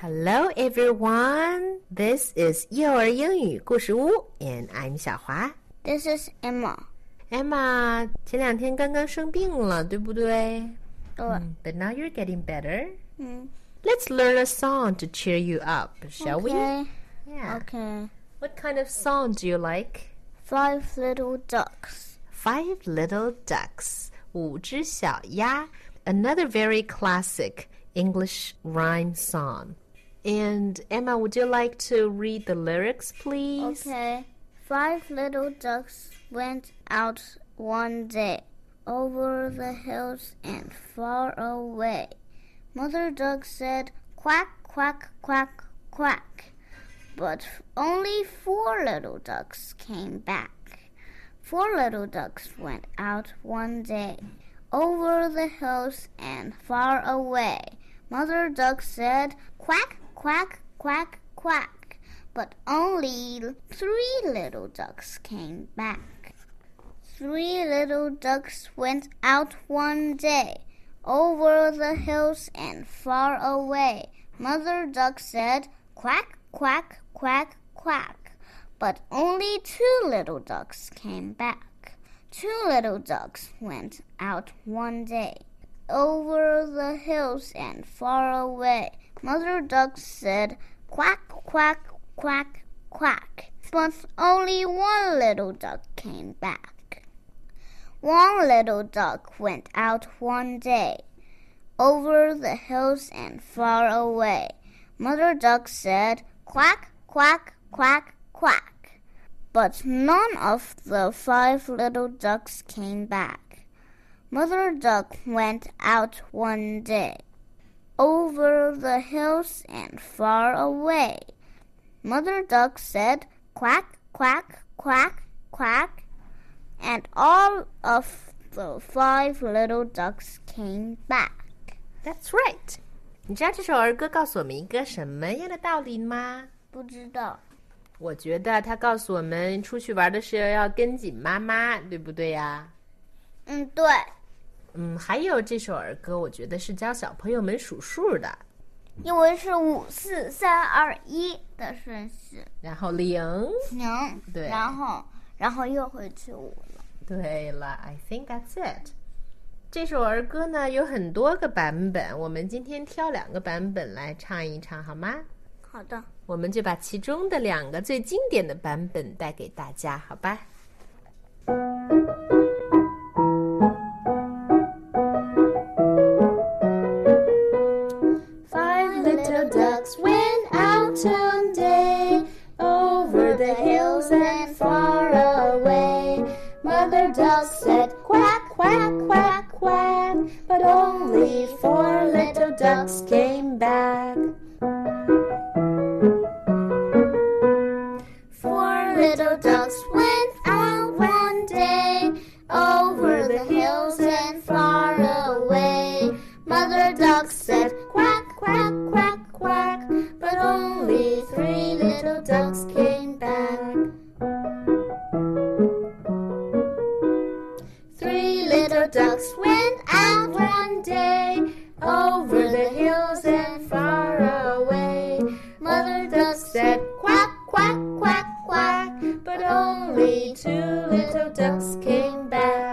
Hello, everyone. This is 幼儿英语故事屋，and I'm 小华。 This is Emma. Emma 前两天刚刚生病了，对不对？对， But now you're getting better. 嗯 Let's learn a song to cheer you up, shall we? Okay. Yeah. Okay. What kind of song do you like? Five little ducks. Five Little Ducks. 五只小鸭. Another very classic English rhyme song. And Emma, would you like to read the lyrics, please? Okay. Five little ducks went out one day over the hills and far away. Mother duck said, Quack, quack, quack, quack. But only four little ducks came back. Four little ducks went out one day over the hills and far away. Mother duck said, Quack, quack, quack, quack. But only three little ducks came back. Three little ducks went out one day over the hills and far away. Mother duck said, Quack, quack, quack, quack. But only two little ducks came back. Two little ducks went out one day over the hills and far away. Mother duck said, Quack, quack, quack, quack. But only one little duck came back. One little duck went out one day over the hills and far away. Mother duck said, Quack, quack, quack, quack. But none of the five little ducks came back. Mother duck went out one day over the hills and far away. Mother duck said, Quack, quack, quack, quack. And all of the five little ducks came back. That's right. 你知道这首儿歌告诉我们一个什么样的道理吗？不知道，我觉得它告诉我们，出去玩的时候要跟紧妈妈，对不对呀？嗯，对， 嗯，还有这首儿歌，我觉得是教小朋友们数数的。因为是五四三二一的顺序，然后零，零，对然后然后又回去五了。对了，I think that's it。这首儿歌呢有很多个版本，我们今天挑两个版本来唱一唱，好吗？好的，我们就把其中的两个最经典的版本带给大家，好吧？Said quack, quack, quack, quack, but only four little ducks came back. Four little ducks went Little ducks went out one day over the hills and far away. Mother duck said quack, quack, quack, quack, but only two little ducks came back.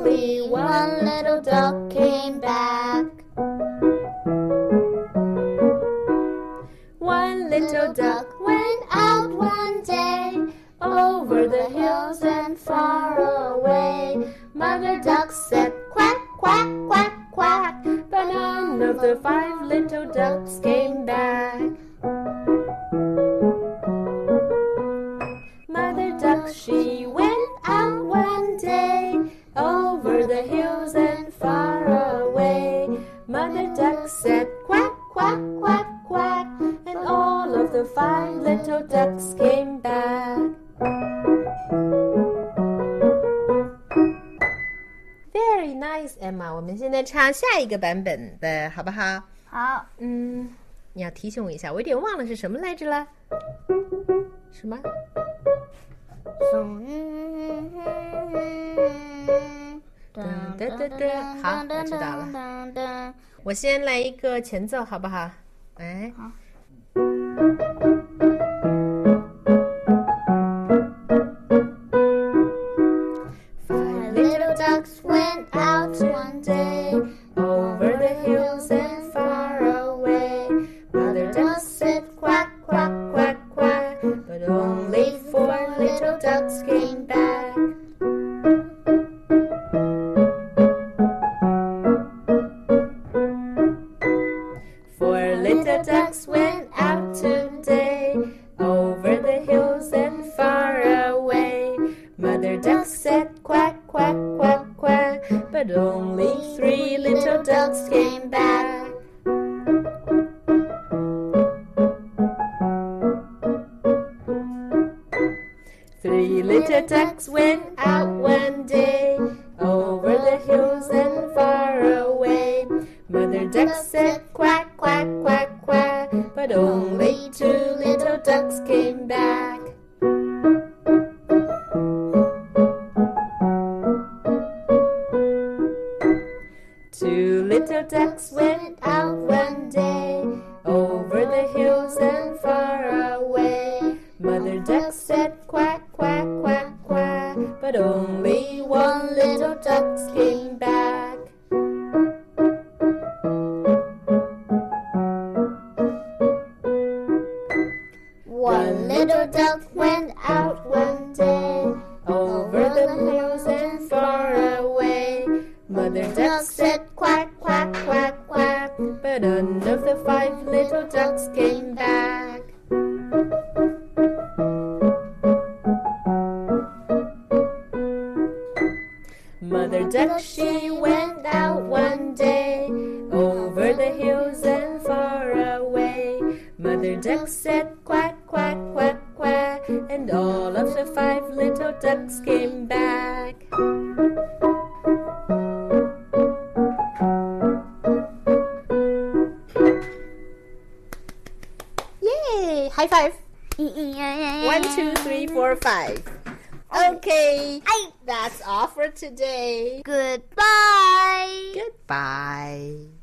Only one little duck came back. One little duck went out one day over the hills and far away. Mother duck said quack, quack, quack, quack, but none of the five little ducks came back. nice, Emma。我们现在唱下一个版本的好不好？好，嗯，你要提醒我一下，我有点忘了是什么来着了。什么？噔噔噔噔，好，我知道了。我先来一个前奏，好不好？哎。好。Ducks Three little ducks went out one day over the hills and far away. Mother duck said quack, quack, quack, quack, but only two little ducks came back. Two little ducks went out one day over the hills duck went out one day over the hills and far away. Mother duck said quack, quack, quack, quack, but none of the five little ducks came back. Mother duck, she went out one day over the hills and far away. Mother duck said quack, and all of the five little ducks came back. Yay! High five! One, two, three, four, five. Okay, that's all for today. Goodbye. Goodbye.